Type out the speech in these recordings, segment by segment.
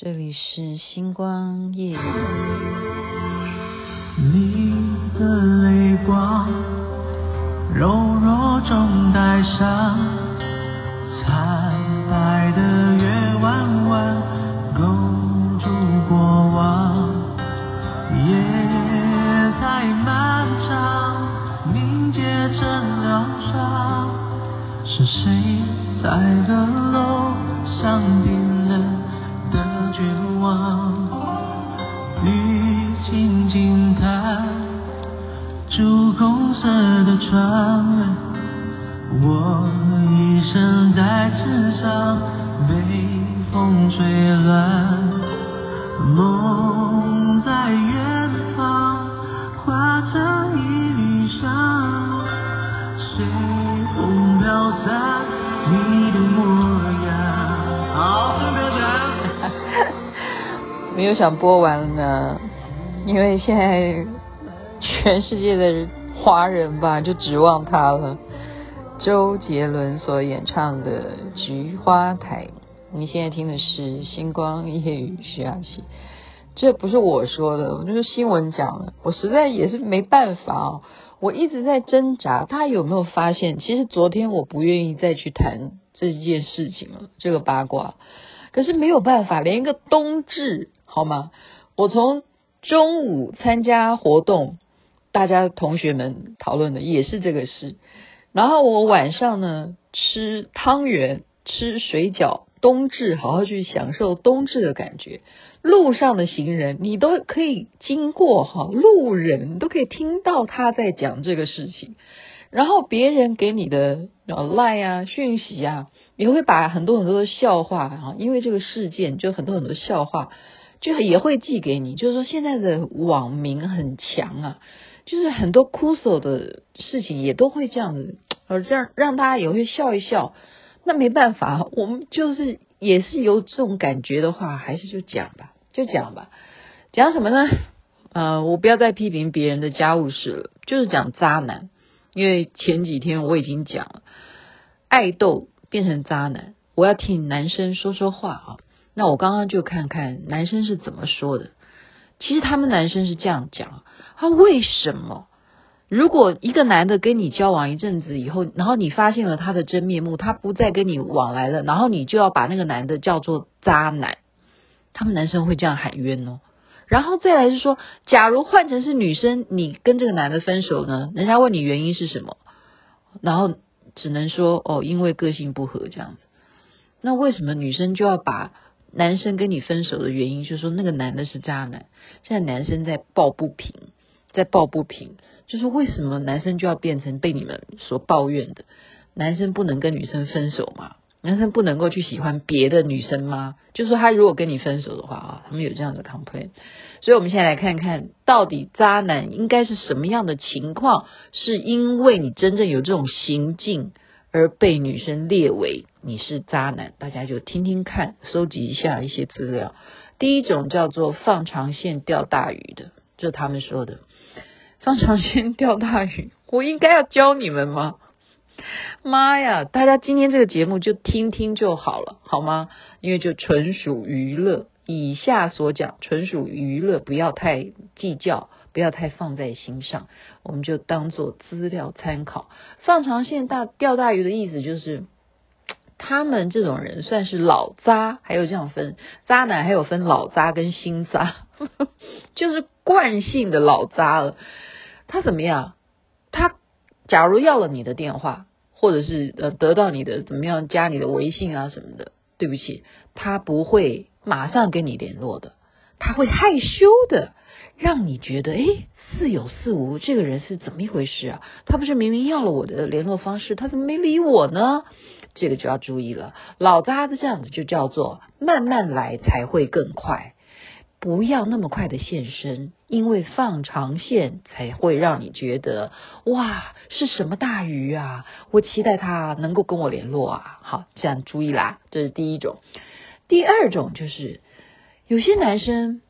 这里是星光夜。你的泪光，柔弱中带伤，我一生在纸上被风吹乱，梦在远方化成一缕香，随风飘散你的模样。好，没有想播完了呢，因为现在全世界的人华人吧，就指望他了。周杰伦所演唱的《菊花台》，你现在听的是《星光夜雨》徐雅琪。这不是我说的，我就是新闻讲的。我实在也是没办法哦，我一直在挣扎。大家有没有发现？其实昨天我不愿意再去谈这件事情了，这个八卦。可是没有办法，连一个冬至。好吗？我从中午参加活动，大家同学们讨论的也是这个事。然后我晚上呢，吃汤圆、吃水饺，冬至好好去享受冬至的感觉。路上的行人，你都可以经过哈，路人都可以听到他在讲这个事情。然后别人给你的赖啊、讯息啊，你会把很多很多的笑话哈，因为这个事件就很多很多笑话。就也会寄给你，就是说现在的网民很强啊，就是很多酷手的事情也都会这样子，而这样让大家也会笑一笑。那没办法，我们就是也是有这种感觉的话，还是就讲吧，就讲吧。讲什么呢？呃，我不要再批评别人的家务事了，就是讲渣男。因为前几天我已经讲了，爱豆变成渣男，我要替男生说说话啊。那我刚刚就看看男生是怎么说的。其实他们男生是这样讲：他为什么？如果一个男的跟你交往一阵子以后，然后你发现了他的真面目，他不再跟你往来了，然后你就要把那个男的叫做渣男。他们男生会这样喊冤哦。然后再来是说，假如换成是女生，你跟这个男的分手呢？人家问你原因是什么，然后只能说哦，因为个性不合这样子。那为什么女生就要把？男生跟你分手的原因，就是说那个男的是渣男。现在男生在抱不平，在抱不平，就是为什么男生就要变成被你们所抱怨的？男生不能跟女生分手吗？男生不能够去喜欢别的女生吗？就是说他如果跟你分手的话啊，他们有这样的 complain。所以我们现在来看看到底渣男应该是什么样的情况？是因为你真正有这种行径？而被女生列为你是渣男，大家就听听看，收集一下一些资料。第一种叫做放长线钓大鱼的，就他们说的放长线钓大鱼。我应该要教你们吗？妈呀！大家今天这个节目就听听就好了，好吗？因为就纯属娱乐，以下所讲纯属娱乐，不要太计较。不要太放在心上，我们就当做资料参考。放长线大钓大鱼的意思就是，他们这种人算是老渣，还有这样分渣男，还有分老渣跟新渣，就是惯性的老渣了。他怎么样？他假如要了你的电话，或者是呃得到你的怎么样加你的微信啊什么的，对不起，他不会马上跟你联络的，他会害羞的。让你觉得诶，似有似无，这个人是怎么一回事啊？他不是明明要了我的联络方式，他怎么没理我呢？这个就要注意了。老渣子这样子就叫做慢慢来才会更快，不要那么快的现身，因为放长线才会让你觉得哇，是什么大鱼啊？我期待他能够跟我联络啊。好，这样注意啦，这是第一种。第二种就是有些男生。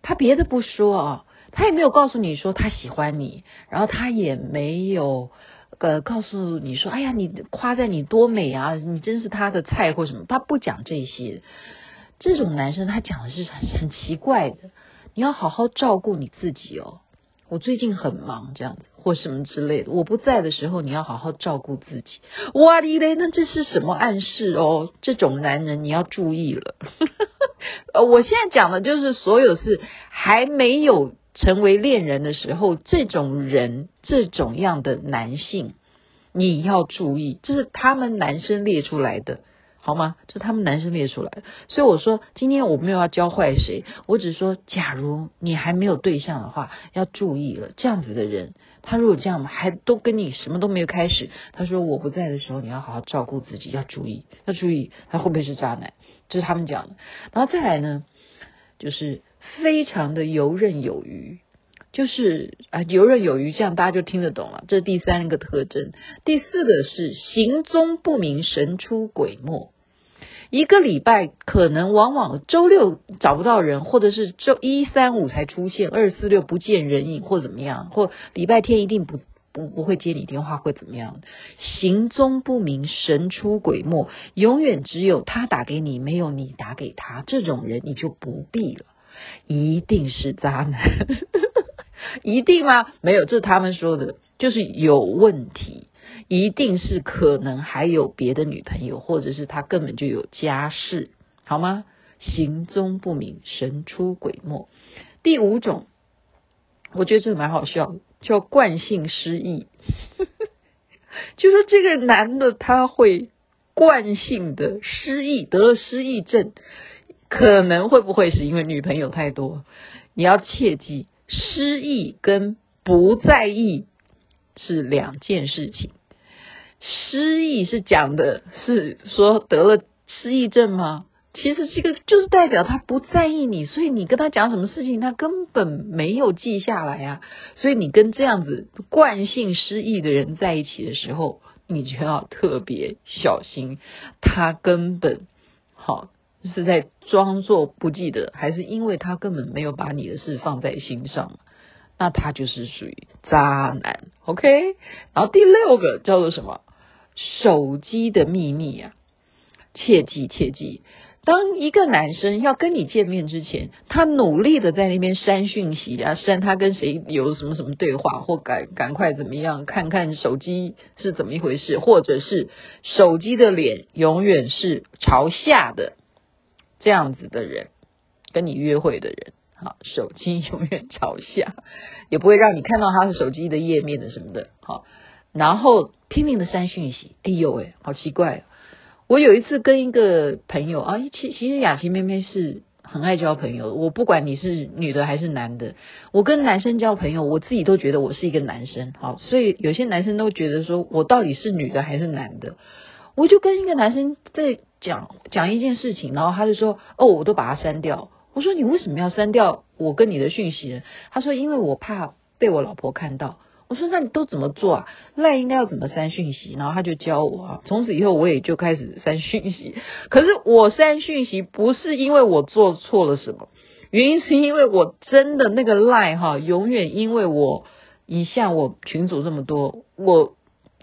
他别的不说啊，他也没有告诉你说他喜欢你，然后他也没有呃告诉你说，哎呀，你夸赞你多美啊，你真是他的菜或什么，他不讲这些。这种男生他讲的是很很奇怪的，你要好好照顾你自己哦。我最近很忙，这样子或什么之类的。我不在的时候，你要好好照顾自己。哇哩嘞，那这是什么暗示哦？这种男人你要注意了。呃，我现在讲的就是所有是还没有成为恋人的时候，这种人这种样的男性，你要注意，这是他们男生列出来的。好吗？这是他们男生列出来的，所以我说今天我没有要教坏谁，我只是说，假如你还没有对象的话，要注意了。这样子的人，他如果这样还都跟你什么都没有开始，他说我不在的时候，你要好好照顾自己，要注意，要注意，他会不会是渣男？这是他们讲的。然后再来呢，就是非常的游刃有余，就是啊游刃有余，这样大家就听得懂了。这是第三个特征。第四个是行踪不明，神出鬼没。一个礼拜可能往往周六找不到人，或者是周一三五才出现，二四六不见人影，或怎么样，或礼拜天一定不不不会接你电话，会怎么样？行踪不明，神出鬼没，永远只有他打给你，没有你打给他，这种人你就不必了，一定是渣男，一定吗？没有，这是他们说的，就是有问题。一定是可能还有别的女朋友，或者是他根本就有家室，好吗？行踪不明，神出鬼没。第五种，我觉得这个蛮好笑，叫惯性失忆。就说这个男的他会惯性的失忆，得了失忆症，可能会不会是因为女朋友太多？你要切记，失忆跟不在意是两件事情。失忆是讲的是说得了失忆症吗？其实这个就是代表他不在意你，所以你跟他讲什么事情，他根本没有记下来啊。所以你跟这样子惯性失忆的人在一起的时候，你就要特别小心，他根本好是在装作不记得，还是因为他根本没有把你的事放在心上，那他就是属于渣男。OK，然后第六个叫做什么？手机的秘密啊，切记切记！当一个男生要跟你见面之前，他努力的在那边删讯息啊，删他跟谁有什么什么对话，或赶赶快怎么样，看看手机是怎么一回事，或者是手机的脸永远是朝下的，这样子的人，跟你约会的人，好，手机永远朝下，也不会让你看到他是手机的页面的什么的，好。然后拼命的删讯息，哎呦喂，好奇怪！我有一次跟一个朋友啊，其其实雅琪妹妹是很爱交朋友。我不管你是女的还是男的，我跟男生交朋友，我自己都觉得我是一个男生。好，所以有些男生都觉得说我到底是女的还是男的。我就跟一个男生在讲讲一件事情，然后他就说：“哦，我都把它删掉。”我说：“你为什么要删掉我跟你的讯息？”他说：“因为我怕被我老婆看到。”我说：“那你都怎么做啊？赖应该要怎么删讯息？”然后他就教我啊。从此以后，我也就开始删讯息。可是我删讯息不是因为我做错了什么，原因是因为我真的那个赖哈，永远因为我你像我群组这么多，我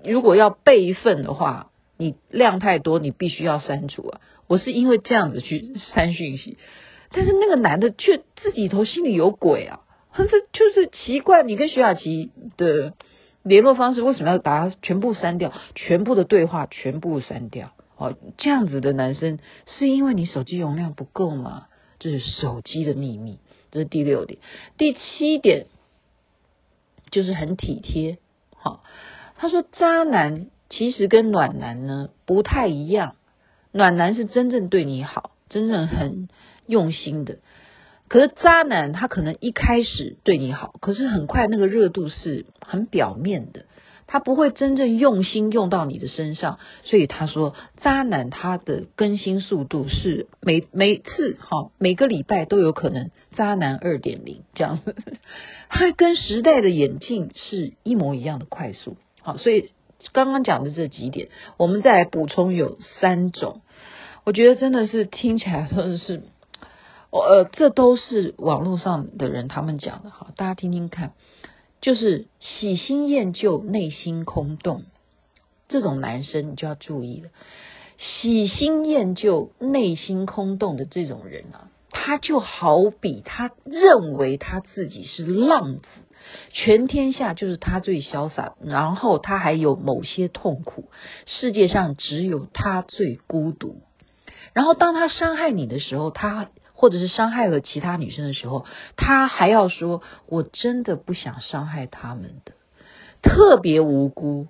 如果要备份的话，你量太多，你必须要删除啊。我是因为这样子去删讯息，但是那个男的却自己头心里有鬼啊。可是就是奇怪，你跟徐雅琪的联络方式为什么要把它全部删掉？全部的对话全部删掉？哦，这样子的男生是因为你手机容量不够吗？这是手机的秘密，这是第六点。第七点就是很体贴。好，他说渣男其实跟暖男呢不太一样，暖男是真正对你好，真正很用心的。可是渣男他可能一开始对你好，可是很快那个热度是很表面的，他不会真正用心用到你的身上。所以他说，渣男他的更新速度是每每次哈每个礼拜都有可能渣男二点零这样，他跟时代的演进是一模一样的快速。好，所以刚刚讲的这几点，我们再来补充有三种，我觉得真的是听起来真的是。我呃，这都是网络上的人他们讲的哈，大家听听看，就是喜新厌旧、内心空洞这种男生，你就要注意了。喜新厌旧、内心空洞的这种人啊，他就好比他认为他自己是浪子，全天下就是他最潇洒，然后他还有某些痛苦，世界上只有他最孤独。然后当他伤害你的时候，他或者是伤害了其他女生的时候，他还要说：“我真的不想伤害他们的，特别无辜。”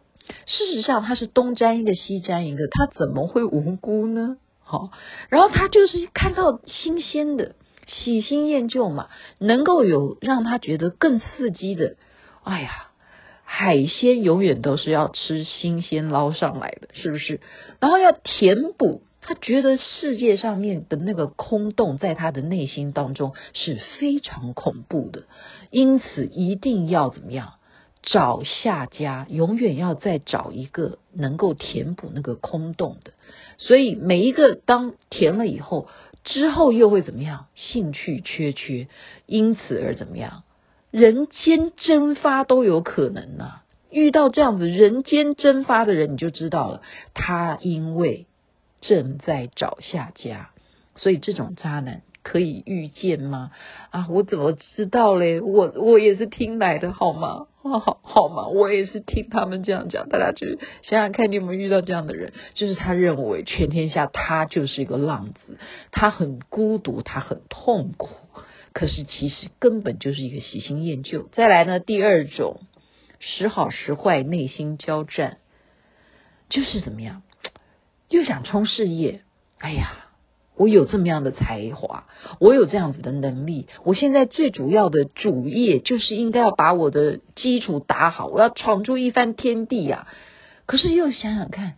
事实上，他是东沾一个西沾一个，他怎么会无辜呢？好，然后他就是看到新鲜的，喜新厌旧嘛，能够有让他觉得更刺激的。哎呀，海鲜永远都是要吃新鲜捞上来的，是不是？然后要填补，他觉得世界上面的那个空洞，在他的内心当中是非常恐怖的，因此一定要怎么样？找下家，永远要再找一个能够填补那个空洞的。所以每一个当填了以后，之后又会怎么样？兴趣缺缺，因此而怎么样？人间蒸发都有可能呢、遇到这样子人间蒸发的人，你就知道了，他因为正在找下家，所以这种渣男。可以预见吗？啊，我怎么知道嘞？我我也是听来的，好吗？好好好嘛？我也是听他们这样讲。大家就想想看，你有没有遇到这样的人？就是他认为全天下他就是一个浪子，他很孤独，他很痛苦。可是其实根本就是一个喜新厌旧。再来呢，第二种时好时坏，内心交战，就是怎么样？又想冲事业，哎呀。我有这么样的才华，我有这样子的能力。我现在最主要的主业就是应该要把我的基础打好，我要闯出一番天地呀、可是又想想看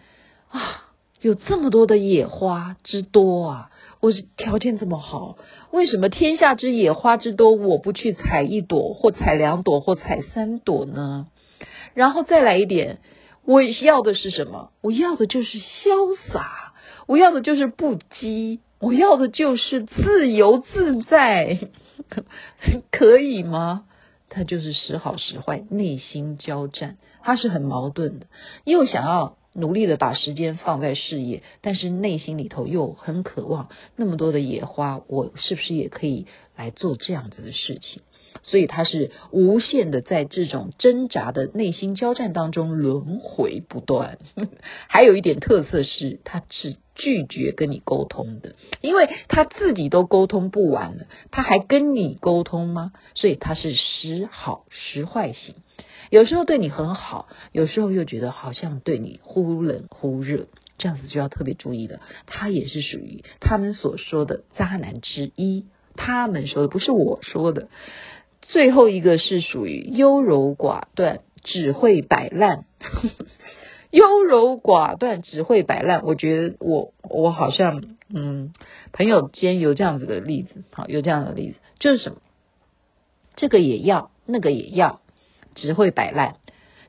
啊，有这么多的野花之多啊，我条件这么好，为什么天下之野花之多，我不去采一朵或采两朵或采三朵呢？然后再来一点，我要的是什么？我要的就是潇洒，我要的就是不羁。我要的就是自由自在，可以吗？他就是时好时坏，内心交战，他是很矛盾的，又想要努力的把时间放在事业，但是内心里头又很渴望那么多的野花，我是不是也可以来做这样子的事情？所以他是无限的在这种挣扎的内心交战当中轮回不断。还有一点特色是，他是拒绝跟你沟通的，因为他自己都沟通不完了，他还跟你沟通吗？所以他是时好时坏型，有时候对你很好，有时候又觉得好像对你忽冷忽热，这样子就要特别注意了。他也是属于他们所说的渣男之一，他们说的不是我说的。最后一个是属于优柔寡断，只会摆烂。优柔寡断，只会摆烂。我觉得我我好像嗯，朋友间有这样子的例子，好，有这样的例子，就是什么？这个也要，那个也要，只会摆烂。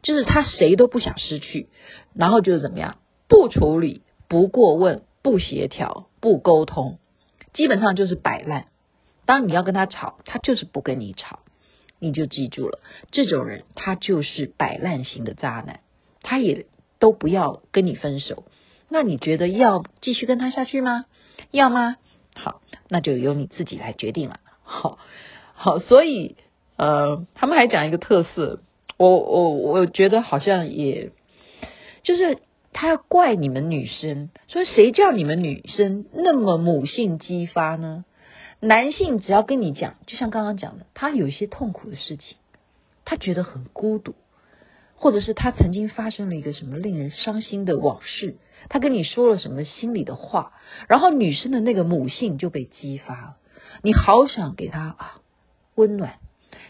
就是他谁都不想失去，然后就是怎么样？不处理，不过问，不协调，不沟通，基本上就是摆烂。当你要跟他吵，他就是不跟你吵。你就记住了，这种人他就是摆烂型的渣男，他也都不要跟你分手。那你觉得要继续跟他下去吗？要吗？好，那就由你自己来决定了。好，好，所以呃，他们还讲一个特色，我我我觉得好像也，就是他要怪你们女生，说谁叫你们女生那么母性激发呢？男性只要跟你讲，就像刚刚讲的，他有一些痛苦的事情，他觉得很孤独，或者是他曾经发生了一个什么令人伤心的往事，他跟你说了什么心里的话，然后女生的那个母性就被激发了，你好想给他啊温暖，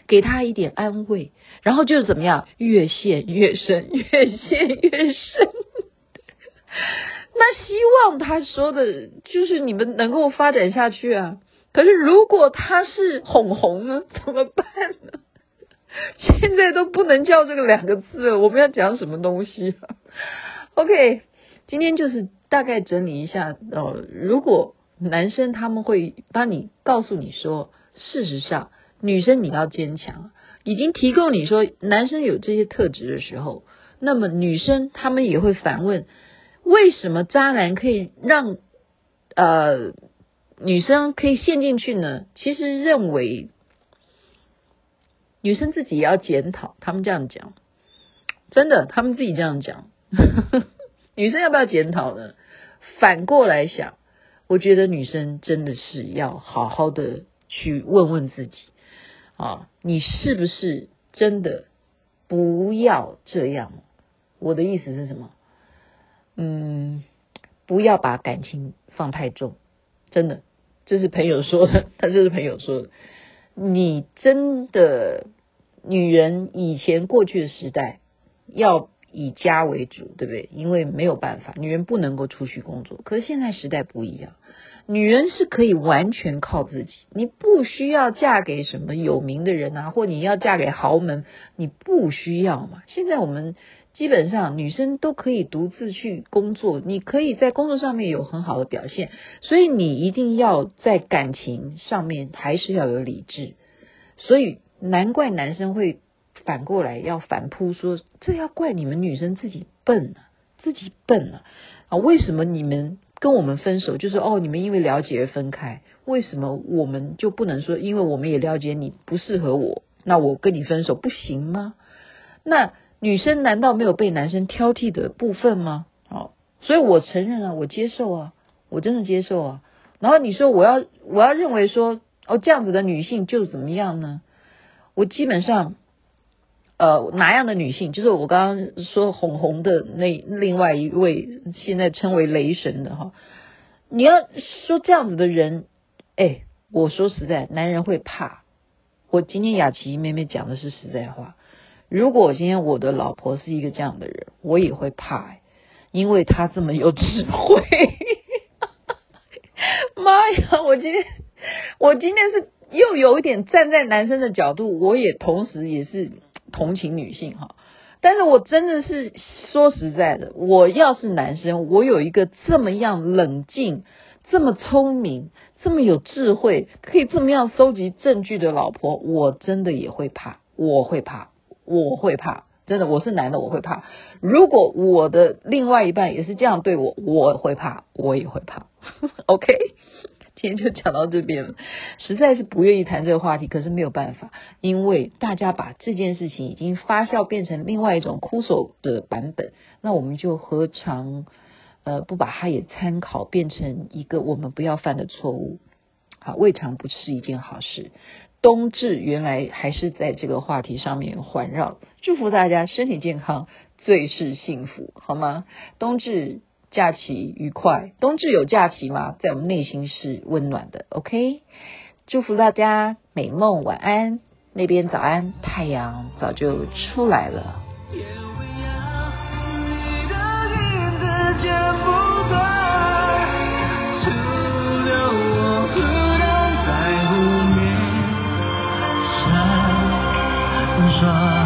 给他一点安慰，然后就是怎么样，越陷越深，越陷越深。那希望他说的就是你们能够发展下去啊。可是，如果他是哄哄呢，怎么办呢？现在都不能叫这个两个字，我们要讲什么东西？OK，今天就是大概整理一下哦。如果男生他们会帮你告诉你说，事实上女生你要坚强，已经提供你说男生有这些特质的时候，那么女生他们也会反问。为什么渣男可以让呃女生可以陷进去呢？其实认为女生自己也要检讨，他们这样讲，真的，他们自己这样讲，女生要不要检讨呢？反过来想，我觉得女生真的是要好好的去问问自己啊，你是不是真的不要这样？我的意思是什么？嗯，不要把感情放太重，真的，这是朋友说的，他就是朋友说的。你真的，女人以前过去的时代要以家为主，对不对？因为没有办法，女人不能够出去工作。可是现在时代不一样，女人是可以完全靠自己，你不需要嫁给什么有名的人啊，或你要嫁给豪门，你不需要嘛。现在我们。基本上女生都可以独自去工作，你可以在工作上面有很好的表现，所以你一定要在感情上面还是要有理智。所以难怪男生会反过来要反扑说，这要怪你们女生自己笨啊，自己笨啊！啊，为什么你们跟我们分手就是哦，你们因为了解而分开？为什么我们就不能说，因为我们也了解你不适合我，那我跟你分手不行吗？那？女生难道没有被男生挑剔的部分吗？好，所以我承认啊，我接受啊，我真的接受啊。然后你说我要我要认为说哦，这样子的女性就怎么样呢？我基本上呃哪样的女性，就是我刚刚说红红的那另外一位现在称为雷神的哈。你要说这样子的人，哎，我说实在，男人会怕。我今天雅琪妹妹讲的是实在话。如果今天我的老婆是一个这样的人，我也会怕，因为她这么有智慧。妈呀！我今天我今天是又有一点站在男生的角度，我也同时也是同情女性哈。但是我真的是说实在的，我要是男生，我有一个这么样冷静、这么聪明、这么有智慧，可以这么样搜集证据的老婆，我真的也会怕，我会怕。我会怕，真的，我是男的，我会怕。如果我的另外一半也是这样对我，我会怕，我也会怕。OK，今天就讲到这边，实在是不愿意谈这个话题，可是没有办法，因为大家把这件事情已经发酵变成另外一种哭手的版本，那我们就何尝呃不把它也参考，变成一个我们不要犯的错误？好，未尝不是一件好事。冬至原来还是在这个话题上面环绕，祝福大家身体健康，最是幸福，好吗？冬至假期愉快，冬至有假期吗？在我们内心是温暖的，OK？祝福大家美梦晚安，那边早安，太阳早就出来了。说。